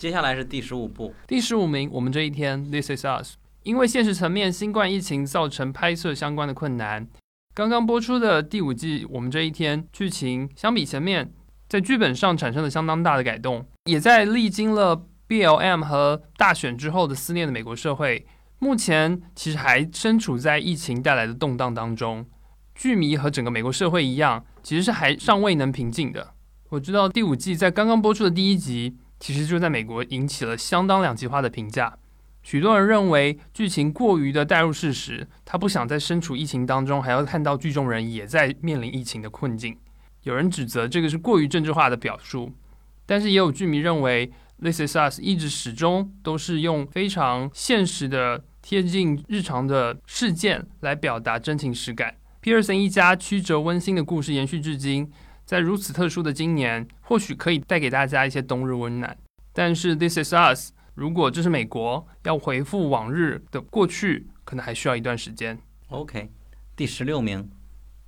接下来是第十五部，第十五名，我们这一天《This Is Us》，因为现实层面新冠疫情造成拍摄相关的困难，刚刚播出的第五季《我们这一天》剧情相比前面，在剧本上产生了相当大的改动，也在历经了 BLM 和大选之后的思念的美国社会，目前其实还身处在疫情带来的动荡当中。剧迷和整个美国社会一样，其实是还尚未能平静的。我知道第五季在刚刚播出的第一集，其实就在美国引起了相当两极化的评价。许多人认为剧情过于的带入事实，他不想在身处疫情当中，还要看到剧中人也在面临疫情的困境。有人指责这个是过于政治化的表述，但是也有剧迷认为《This Is Us》一直始终都是用非常现实的、贴近日常的事件来表达真情实感。皮尔森一家曲折温馨的故事延续至今，在如此特殊的今年，或许可以带给大家一些冬日温暖。但是《This Is Us》，如果这是美国，要回复往日的过去，可能还需要一段时间。OK，第十六名，《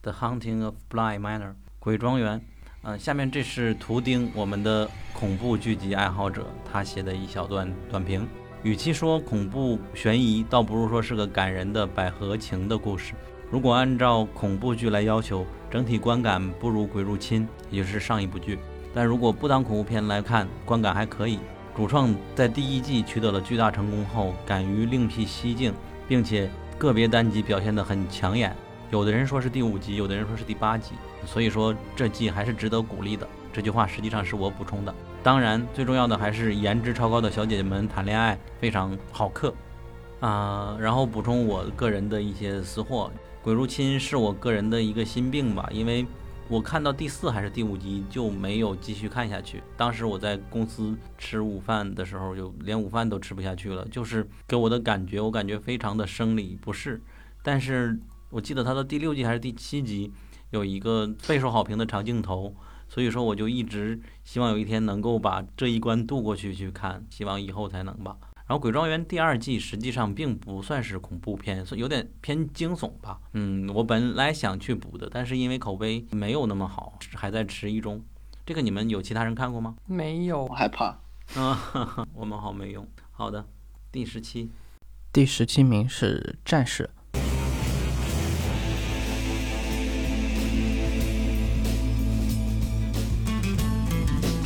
The Hunting of Bly Manor》鬼庄园。嗯，下面这是图钉，我们的恐怖剧集爱好者，他写的一小段短评。与其说恐怖悬疑，倒不如说是个感人的百合情的故事。如果按照恐怖剧来要求，整体观感不如《鬼入侵》，也就是上一部剧。但如果不当恐怖片来看，观感还可以。主创在第一季取得了巨大成功后，敢于另辟蹊径，并且个别单集表现得很抢眼。有的人说是第五集，有的人说是第八集，所以说这季还是值得鼓励的。这句话实际上是我补充的。当然，最重要的还是颜值超高的小姐姐们谈恋爱非常好磕啊。然后补充我个人的一些私货。鬼入侵是我个人的一个心病吧，因为我看到第四还是第五集就没有继续看下去。当时我在公司吃午饭的时候，就连午饭都吃不下去了，就是给我的感觉，我感觉非常的生理不适。但是我记得他的第六集还是第七集有一个备受好评的长镜头，所以说我就一直希望有一天能够把这一关渡过去去看，希望以后才能吧。然后《鬼庄园》第二季实际上并不算是恐怖片，所以有点偏惊悚吧。嗯，我本来想去补的，但是因为口碑没有那么好，还在迟疑中。这个你们有其他人看过吗？没有，我害怕。啊，我们好没用。好的，第十七，第十七名是《战士》。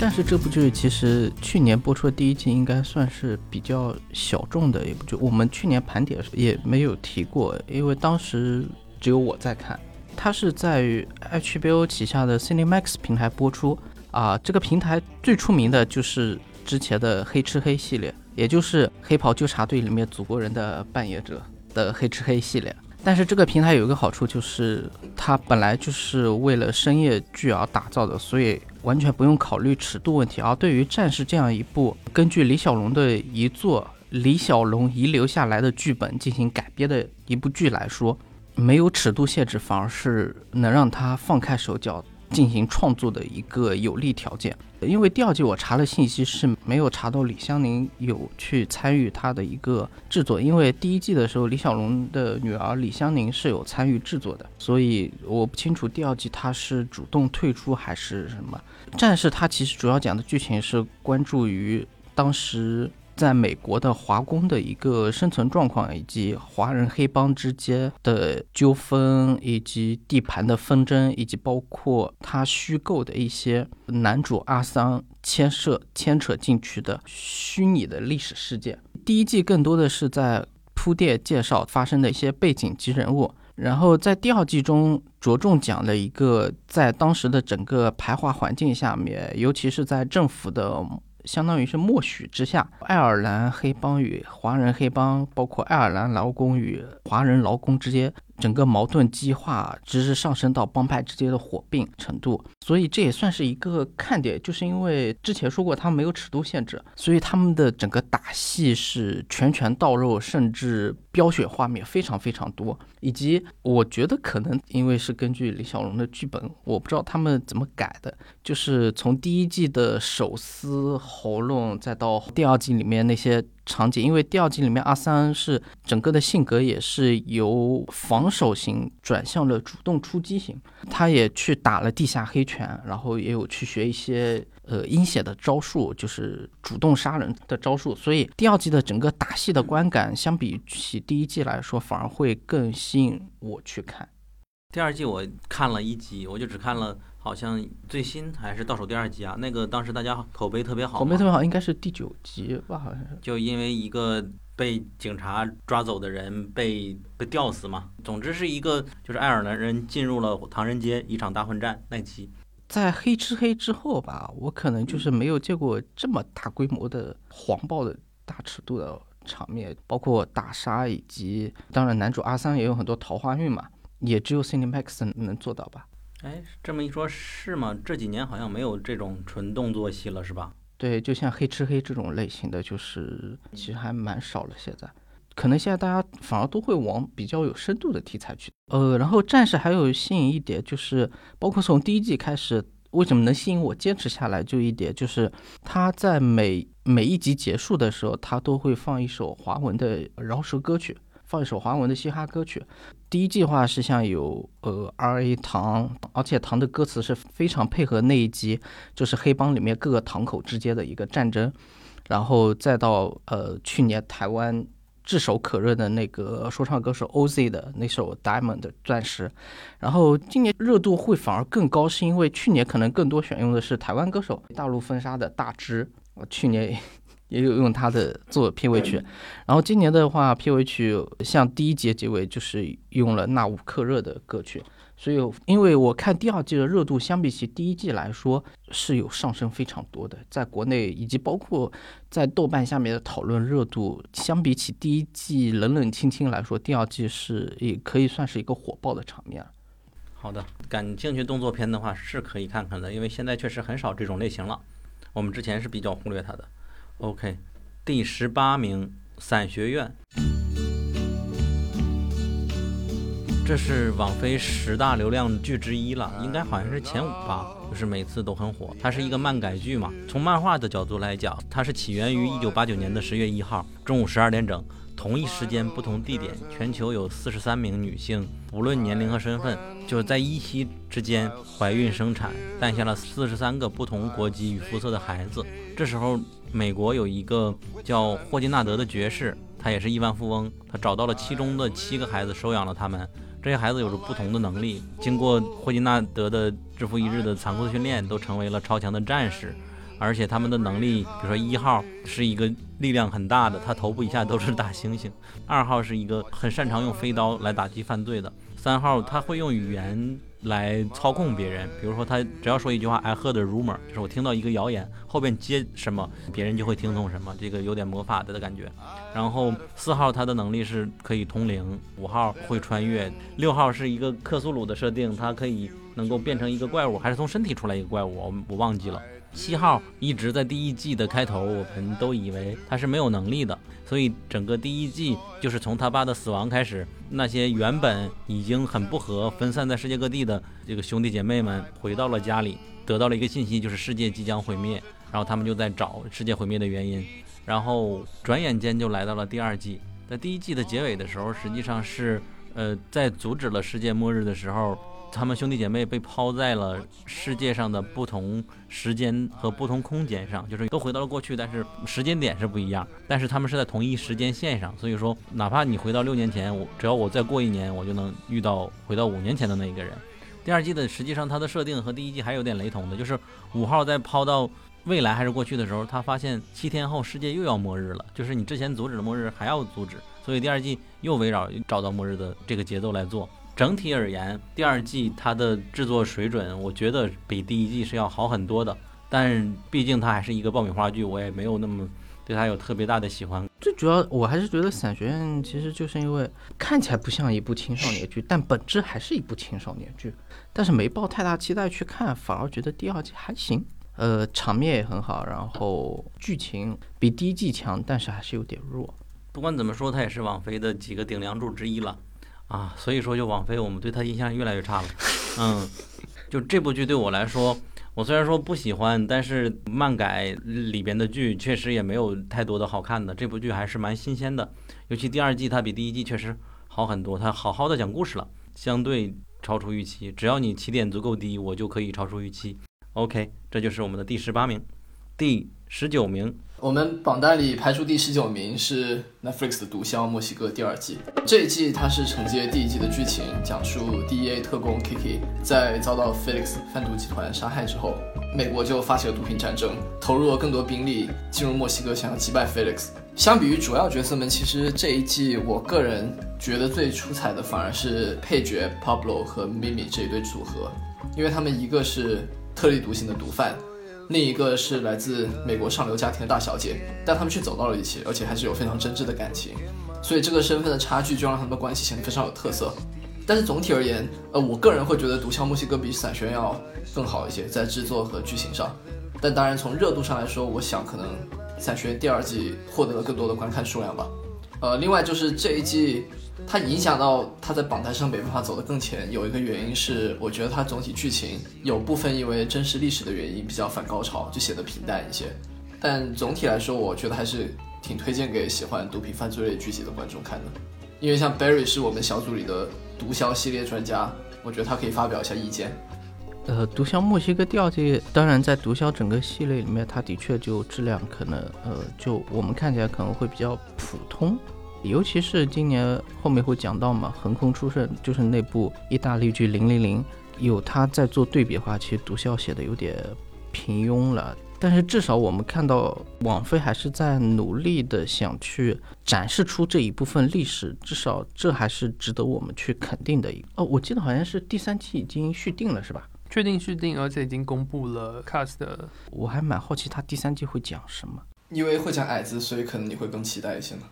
但是这部剧其实去年播出的第一季应该算是比较小众的一部剧，我们去年盘点也没有提过，因为当时只有我在看。它是在 HBO 旗下的 Cinemax 平台播出啊，这个平台最出名的就是之前的黑吃黑系列，也就是黑袍纠察队里面祖国人的扮演者的黑吃黑系列。但是这个平台有一个好处，就是它本来就是为了深夜剧而打造的，所以完全不用考虑尺度问题。而对于《战士》这样一部根据李小龙的一作李小龙遗留下来的剧本进行改编的一部剧来说，没有尺度限制，反而是能让他放开手脚。进行创作的一个有利条件，因为第二季我查了信息是没有查到李香凝有去参与他的一个制作，因为第一季的时候李小龙的女儿李香凝是有参与制作的，所以我不清楚第二季他是主动退出还是什么。战士他其实主要讲的剧情是关注于当时。在美国的华工的一个生存状况，以及华人黑帮之间的纠纷，以及地盘的纷争，以及包括他虚构的一些男主阿桑牵涉牵扯进去的虚拟的历史事件。第一季更多的是在铺垫介绍发生的一些背景及人物，然后在第二季中着重讲了一个在当时的整个排华环境下面，尤其是在政府的。相当于是默许之下，爱尔兰黑帮与华人黑帮，包括爱尔兰劳工与华人劳工之间。整个矛盾激化，直至上升到帮派之间的火并程度，所以这也算是一个看点。就是因为之前说过他们没有尺度限制，所以他们的整个打戏是拳拳到肉，甚至飙血画面非常非常多。以及我觉得可能因为是根据李小龙的剧本，我不知道他们怎么改的，就是从第一季的手撕喉咙，再到第二季里面那些。场景，因为第二季里面阿三是整个的性格也是由防守型转向了主动出击型，他也去打了地下黑拳，然后也有去学一些呃阴险的招数，就是主动杀人的招数，所以第二季的整个打戏的观感，相比起第一季来说，反而会更吸引我去看。第二季我看了一集，我就只看了好像最新还是倒数第二集啊，那个当时大家口碑特别好，口碑特别好，应该是第九集吧，好像是。就因为一个被警察抓走的人被被吊死嘛，总之是一个就是爱尔兰人进入了唐人街一场大混战那集。在黑吃黑之后吧，我可能就是没有见过这么大规模的黄暴的大尺度的场面，包括打杀以及当然男主阿三也有很多桃花运嘛。也只有 Cinemax 能做到吧？哎，这么一说，是吗？这几年好像没有这种纯动作戏了，是吧？对，就像黑吃黑这种类型的，就是其实还蛮少了。现在，可能现在大家反而都会往比较有深度的题材去。呃，然后战士还有吸引一点，就是包括从第一季开始，为什么能吸引我坚持下来？就一点，就是他在每每一集结束的时候，他都会放一首华文的饶舌歌曲。放一首华文的嘻哈歌曲。第一季的话是像有呃 R.A. 唐，而且唐的歌词是非常配合那一集，就是黑帮里面各个堂口之间的一个战争。然后再到呃去年台湾炙手可热的那个说唱歌手 OZ 的那首 Diamond 的钻石。然后今年热度会反而更高，是因为去年可能更多选用的是台湾歌手大陆封杀的大支。我去年。也有用他的做片尾曲，然后今年的话，片尾曲像第一节结尾就是用了纳吾克热的歌曲，所以因为我看第二季的热度相比起第一季来说是有上升非常多的，在国内以及包括在豆瓣下面的讨论热度，相比起第一季冷冷清清来说，第二季是也可以算是一个火爆的场面。好的，感兴趣动作片的话是可以看看的，因为现在确实很少这种类型了，我们之前是比较忽略它的。OK，第十八名《伞学院》，这是网飞十大流量剧之一了，应该好像是前五吧，就是每次都很火。它是一个漫改剧嘛，从漫画的角度来讲，它是起源于一九八九年的十月一号中午十二点整。同一时间，不同地点，全球有四十三名女性，不论年龄和身份，就在一夕之间怀孕生产，诞下了四十三个不同国籍与肤色的孩子。这时候，美国有一个叫霍金纳德的爵士，他也是亿万富翁，他找到了其中的七个孩子，收养了他们。这些孩子有着不同的能力，经过霍金纳德的日复一日的残酷训练，都成为了超强的战士。而且他们的能力，比如说一号是一个力量很大的，他头部以下都是大猩猩；二号是一个很擅长用飞刀来打击犯罪的；三号他会用语言来操控别人，比如说他只要说一句话，I heard rumor，就是我听到一个谣言，后边接什么，别人就会听从什么，这个有点魔法的感觉。然后四号他的能力是可以通灵，五号会穿越，六号是一个克苏鲁的设定，他可以能够变成一个怪物，还是从身体出来一个怪物，我我忘记了。七号一直在第一季的开头，我们都以为他是没有能力的，所以整个第一季就是从他爸的死亡开始，那些原本已经很不和、分散在世界各地的这个兄弟姐妹们回到了家里，得到了一个信息，就是世界即将毁灭，然后他们就在找世界毁灭的原因，然后转眼间就来到了第二季，在第一季的结尾的时候，实际上是呃在阻止了世界末日的时候。他们兄弟姐妹被抛在了世界上的不同时间和不同空间上，就是都回到了过去，但是时间点是不一样。但是他们是在同一时间线上，所以说哪怕你回到六年前，我只要我再过一年，我就能遇到回到五年前的那一个人。第二季的实际上它的设定和第一季还有点雷同的，就是五号在抛到未来还是过去的时候，他发现七天后世界又要末日了，就是你之前阻止的末日还要阻止，所以第二季又围绕找到末日的这个节奏来做。整体而言，第二季它的制作水准，我觉得比第一季是要好很多的。但毕竟它还是一个爆米花剧，我也没有那么对它有特别大的喜欢。最主要，我还是觉得《伞学院》其实就是因为看起来不像一部青少年剧，但本质还是一部青少年剧。但是没抱太大期待去看，反而觉得第二季还行。呃，场面也很好，然后剧情比第一季强，但是还是有点弱。不管怎么说，它也是网飞的几个顶梁柱之一了。啊，所以说就王菲，我们对他印象越来越差了。嗯，就这部剧对我来说，我虽然说不喜欢，但是漫改里边的剧确实也没有太多的好看的。这部剧还是蛮新鲜的，尤其第二季它比第一季确实好很多，它好好的讲故事了，相对超出预期。只要你起点足够低，我就可以超出预期。OK，这就是我们的第十八名，第十九名。我们榜单里排出第十九名是 Netflix 的《毒枭：墨西哥》第二季。这一季它是承接第一季的剧情，讲述 DEA 特工 Kiki 在遭到 Felix 贩毒集团杀害之后，美国就发起了毒品战争，投入了更多兵力进入墨西哥，想要击败 Felix。相比于主要角色们，其实这一季我个人觉得最出彩的反而是配角 Pablo 和 Mimi 这一对组合，因为他们一个是特立独行的毒贩。另一个是来自美国上流家庭的大小姐，但他们却走到了一起，而且还是有非常真挚的感情，所以这个身份的差距就让他们的关系显得非常有特色。但是总体而言，呃，我个人会觉得《毒枭墨西哥》比《伞学院》要更好一些，在制作和剧情上。但当然从热度上来说，我想可能《伞学院》第二季获得了更多的观看数量吧。呃，另外就是这一季。它影响到它在榜单上没办法走得更前，有一个原因是，我觉得它总体剧情有部分因为真实历史的原因比较反高潮，就显得平淡一些。但总体来说，我觉得还是挺推荐给喜欢毒品犯罪类剧集的观众看的。因为像 Barry 是我们小组里的毒枭系列专家，我觉得他可以发表一下意见。呃，毒枭墨西哥第二季，当然在毒枭整个系列里面，它的确就质量可能，呃，就我们看起来可能会比较普通。尤其是今年后面会讲到嘛，横空出世就是那部意大利剧《零零零》，有他在做对比的话，其实《毒枭》写的有点平庸了。但是至少我们看到网飞还是在努力的想去展示出这一部分历史，至少这还是值得我们去肯定的一。哦，我记得好像是第三期已经续订了，是吧？确定续订，而且已经公布了 cast。我还蛮好奇他第三季会讲什么，因为会讲矮子，所以可能你会更期待一些呢。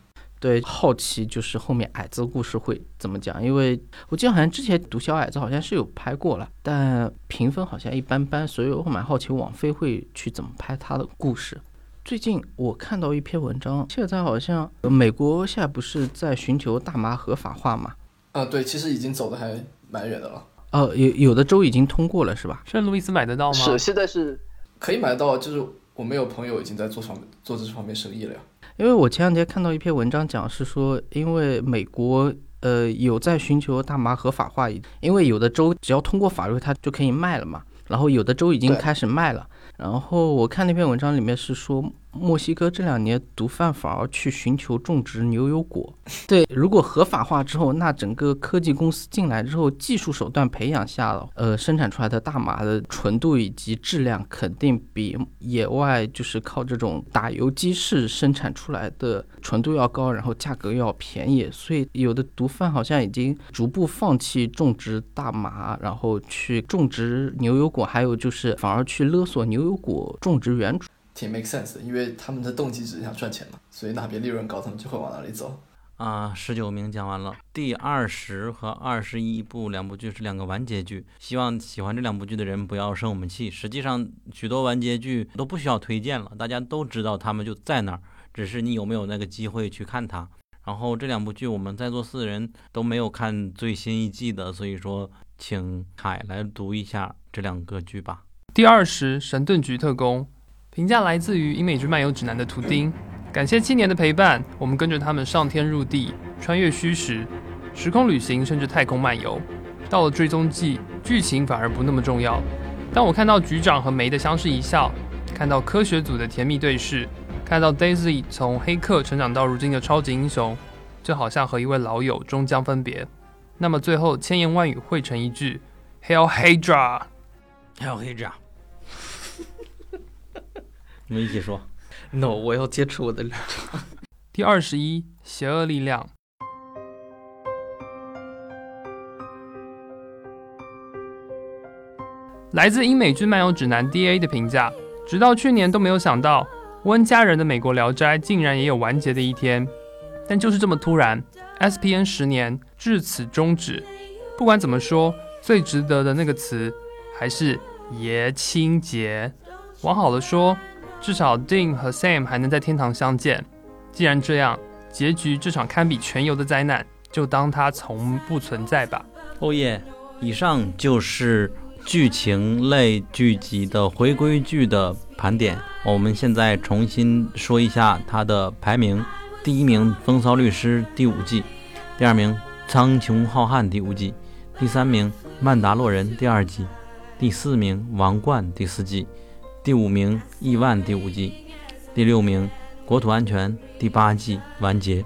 对，好奇就是后面矮子故事会怎么讲？因为我记得好像之前《毒枭矮子》好像是有拍过了，但评分好像一般般，所以我蛮好奇网飞会去怎么拍他的故事。最近我看到一篇文章，现在好像美国现在不是在寻求大麻合法化嘛？啊，对，其实已经走的还蛮远的了。哦，有有的州已经通过了，是吧？圣路易斯买得到吗？是，现在是可以买到，就是我们有朋友已经在做上做这方面生意了呀。因为我前两天看到一篇文章，讲是说，因为美国呃有在寻求大麻合法化，因为有的州只要通过法律，它就可以卖了嘛，然后有的州已经开始卖了。然后我看那篇文章里面是说。墨西哥这两年毒贩反而去寻求种植牛油果。对，如果合法化之后，那整个科技公司进来之后，技术手段培养下了，呃，生产出来的大麻的纯度以及质量肯定比野外就是靠这种打油机式生产出来的纯度要高，然后价格要便宜。所以有的毒贩好像已经逐步放弃种植大麻，然后去种植牛油果，还有就是反而去勒索牛油果种植园主。挺 make sense 的，因为他们的动机只是想赚钱嘛，所以哪边利润高，他们就会往哪里走。啊，十九名讲完了，第二十和二十一部两部剧是两个完结剧，希望喜欢这两部剧的人不要生我们气。实际上，许多完结剧都不需要推荐了，大家都知道他们就在那儿，只是你有没有那个机会去看它。然后这两部剧我们在座四人都没有看最新一季的，所以说请凯来读一下这两个剧吧。第二十，神盾局特工。评价来自于《英美剧漫游指南》的图钉，感谢七年的陪伴，我们跟着他们上天入地，穿越虚实、时空旅行，甚至太空漫游。到了追踪季，剧情反而不那么重要。当我看到局长和梅的相视一笑，看到科学组的甜蜜对视，看到 Daisy 从黑客成长到如今的超级英雄，就好像和一位老友终将分别。那么最后千言万语汇成一句：Hail Hydra，Hell Hydra！我们一起说，No，我要坚持我的立场。第二十一，邪恶力量。来自英美剧漫游指南 D.A 的评价，直到去年都没有想到，温家人的美国聊斋竟然也有完结的一天。但就是这么突然，S.P.N 十年至此终止。不管怎么说，最值得的那个词还是爷青结。往好了说。至少 Dean 和 Sam 还能在天堂相见。既然这样，结局这场堪比全游的灾难，就当它从不存在吧。哦耶！以上就是剧情类剧集的回归剧的盘点。我们现在重新说一下它的排名：第一名《风骚律师》第五季，第二名《苍穹浩瀚》第五季，第三名《曼达洛人》第二季，第四名《王冠》第四季，第五名《亿万》第五季，第六名《国土安全》第八季完结，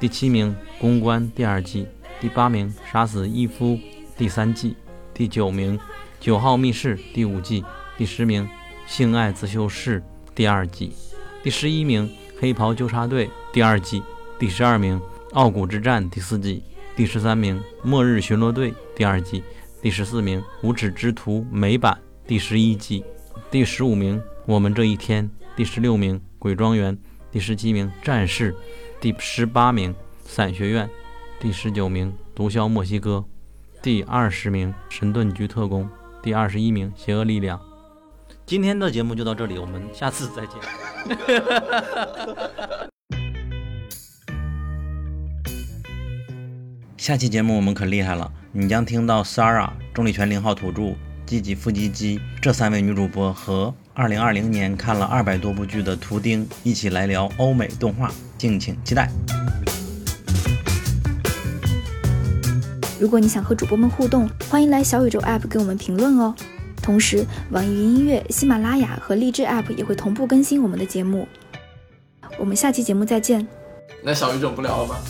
第七名《公关》第二季，第八名《杀死伊夫》第三季，第九名《九号密室》第五季，第十名《性爱自修室》第二季，第十一名《黑袍纠察队》第二季，第十二名《傲骨之战》第四季，第十三名《末日巡逻队》第二季。第十四名《无耻之徒》美版第十一季，第十五名《我们这一天》，第十六名《鬼庄园》，第十七名《战士》，第十八名《伞学院》，第十九名《毒枭墨西哥》，第二十名《神盾局特工》，第二十一名《邪恶力量》。今天的节目就到这里，我们下次再见。下期节目我们可厉害了，你将听到 Sarah、重力拳零号土著、积极腹肌肌这三位女主播和2020年看了二百多部剧的图钉一起来聊欧美动画，敬请期待。如果你想和主播们互动，欢迎来小宇宙 App 给我们评论哦。同时，网易云音乐、喜马拉雅和荔枝 App 也会同步更新我们的节目。我们下期节目再见。那小宇宙不聊了吧？